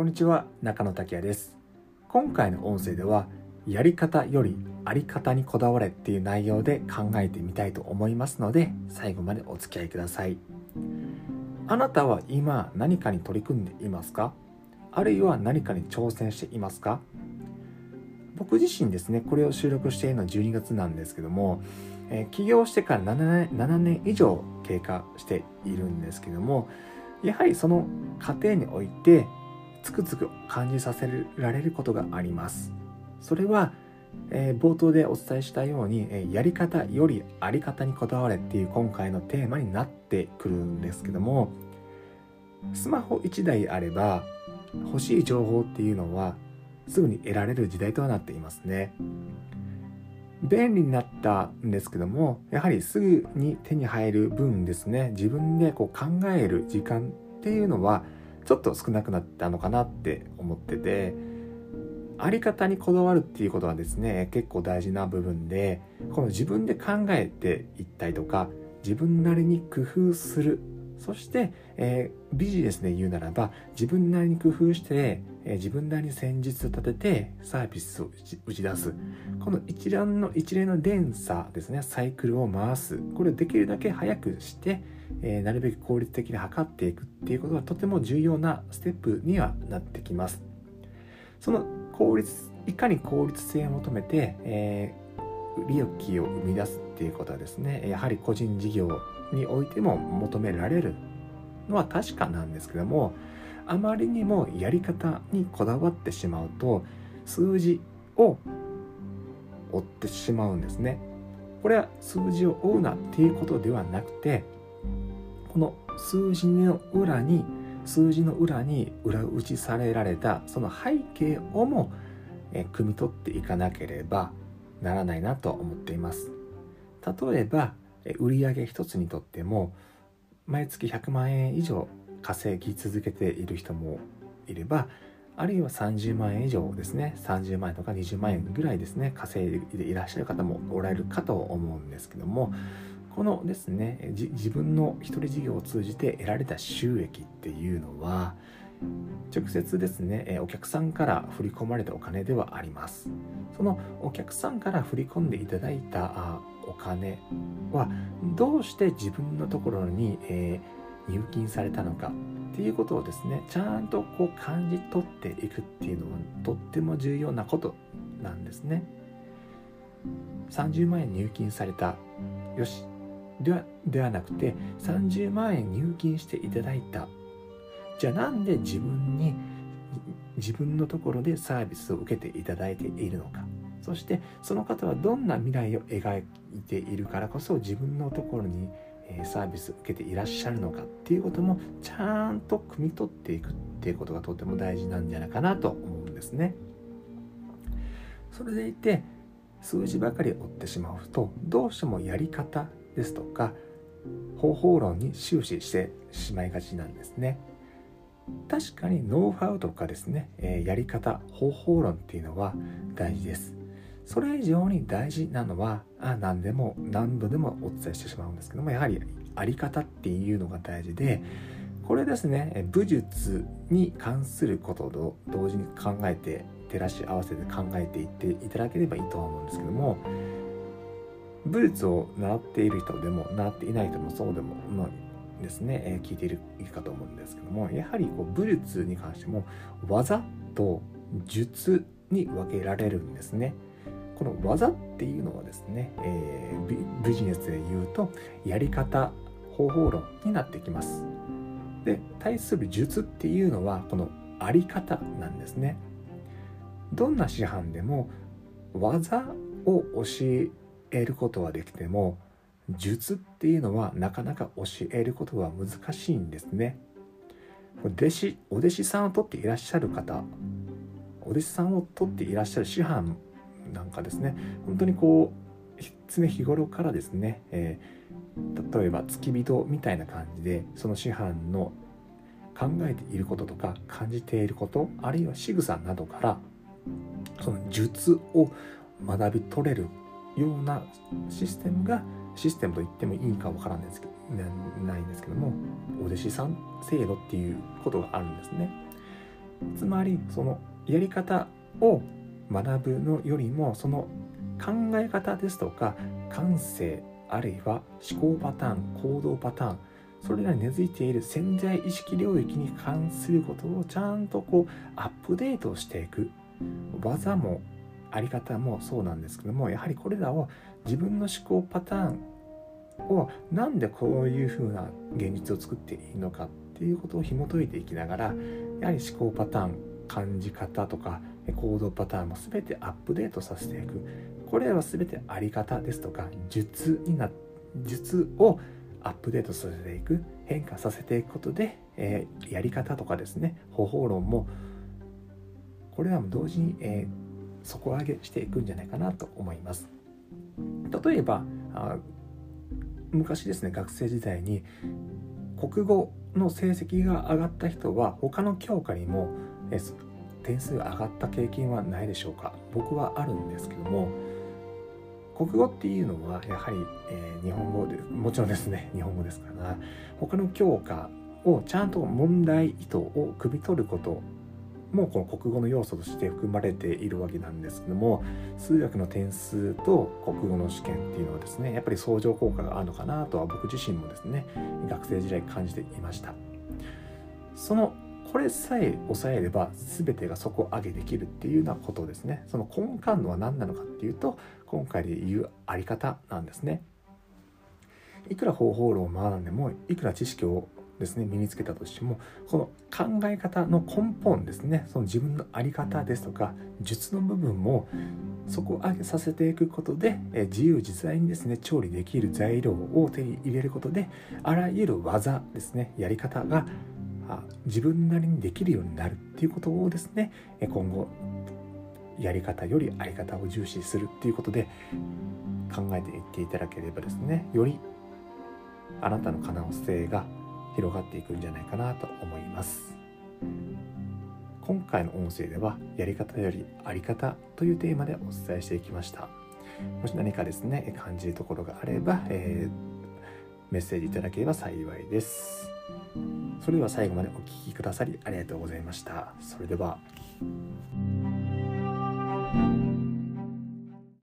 こんにちは中野拓也です。今回の音声ではやり方よりあり方にこだわれっていう内容で考えてみたいと思いますので最後までお付き合いください。あなたは今何かに取り組んでいますか？あるいは何かに挑戦していますか？僕自身ですねこれを収録しているのは12月なんですけども、え、起業してから7年 ,7 年以上経過しているんですけどもやはりその過程においてつくづく感じさせられることがあります。それは、えー、冒頭でお伝えしたように、えー、やり方よりあり方にこだわれっていう今回のテーマになってくるんですけどもスマホ1台あれば欲しい情報っていうのはすぐに得られる時代となっていますね。便利になったんですけどもやはりすぐに手に入る分ですね。自分でこう考える時間っていうのはちょっと少なくなったのかなって思っててあり方にこだわるっていうことはですね結構大事な部分でこの自分で考えていったりとか自分なりに工夫する。そして、えー、ビジネスで言うならば自分なりに工夫して、えー、自分なりに戦術を立ててサービスを打ち出す。この一連の一連の連鎖ですねサイクルを回す。これをできるだけ早くして、えー、なるべく効率的に測っていくっていうことがとても重要なステップにはなってきますその効率いかに効率性を求めて、え利益を生み出すっていうことはですねやはり個人事業においても求められるのは確かなんですけどもあまりにもやり方にこだわってしまうと数字を追ってしまうんですね。これは数字を追うなっていうことではなくてこの数字の裏に数字の裏に裏打ちされられたその背景をも汲み取っていかなければならないなと思っています。例えば売上一つにとっても毎月100万円以上稼ぎ続けている人もいればあるいは30万円以上ですね30万円とか20万円ぐらいですね稼いでいらっしゃる方もおられるかと思うんですけどもこのですね自分の一人事業を通じて得られた収益っていうのは直接ですねお客さんから振り込まれたお金ではあります。そのお客さんから振り込んでいただいたお金はどうして自分のところに、えー、入金されたのかっていうことをですねちゃんとこう感じ取っていくっていうのはとっても重要なことなんですね。30万円入金された。よし。ではではなくて30万円入金していただいた。じゃあなんで自分に自分のところでサービスを受けていただいているのか。そしてその方はどんな未来を描いているからこそ自分のところにサービスを受けていらっしゃるのか。っていうこともちゃんと汲み取っていくっていうことがとても大事なんじゃないかなと思うんですね。それでいて数字ばかり追ってしまうとどうしてもやり方ですとか方法論に終始してしまいがちなんですね。確かにノウハウとかですね、えやり方方法論っていうのは大事ですそれ以上に大事なのはあ何でも何度でもお伝えしてしまうんですけどもやはりあり方っていうのが大事でこれですね武術に関することと同時に考えて照らし合わせて考えていっていただければいいとは思うんですけども武術を習っている人でも習っていない人もそうでも、まあ、ですね、え聞いているかと思うんですけどもやはりこう武術に関しても技と術に分けられるんですね。この技っていうのはですね、えー、ビジネスで言うとやり方方法論になってきます。で対する術っていうのはこのあり方なんですね。どんな師範でも技を教え得ることはできても術っていうのはなかなか教えることは難しいんですね。弟子お弟子さんを取っていらっしゃる方お弟子さんを取っていらっしゃる師範なんかですね本当にこう常日頃からですね、えー、例えば付き人みたいな感じでその師範の考えていることとか感じていることあるいは仕草などからその術を学び取れるようなシステムがシステムと言ってもいいかわからないですけどないんですけどもお弟子さん制度っていうことがあるんですね。つまりそのやり方を学ぶのよりもその考え方ですとか感性あるいは思考パターン行動パターンそれらに根付いている潜在意識領域に関することをちゃんとこうアップデートしていく。技もあり方もそうなんですけどもやはりこれらを自分の思考パターンをなんでこういうふうな現実を作っていいのかっていうことを紐解いていきながらやはり思考パターン感じ方とか行動パターンも全てアップデートさせていく。これらは全てあり方ですとか術にな術をアップデートさせていく。変化させていくことで、えー、やり方とかですね方法論もこれらも同時に、えー、底上げしていくんじゃないかなと思います。例えば昔ですね学生時代に国語の成績が上がった人は他の教科にも、点数が上がった経験はないでしょうか。僕はあるんですけども国語っていうのはやはり、えー、日本語でもちろんですね 日本語ですから他の教科をちゃんと問題意図を汲み取ることもこの国語の要素として含まれているわけなんですけども数学の点数と国語の試験っていうのはですねやっぱり相乗効果があるのかなとは僕自身もですね学生時代感じていました。そのこれさえ抑えれば全てが底上げできるっていうようなことですね。その根幹のは何なのかっていうと今回で言うあり方なんですね。いくら方法論を学んでもいくら知識をですね身につけたとしてもこの考え方の根本ですねその自分の在り方ですとか術の部分も底上げさせていくことで自由自在にですね調理できる材料を手に入れることであらゆる技ですねやり方が自分なりにできるようになるっていうことをですね今後やり方よりあり方を重視するっていうことで考えていっていただければですねよりあなたの可能性が広がっていくんじゃないかなと思います今回の音声ではやり方よりあり方というテーマでお伝えしていきましたもし何かですね感じるところがあれば、えー、メッセージいただければ幸いですそれでは最後までお聴きくださりありがとうございました。それでは。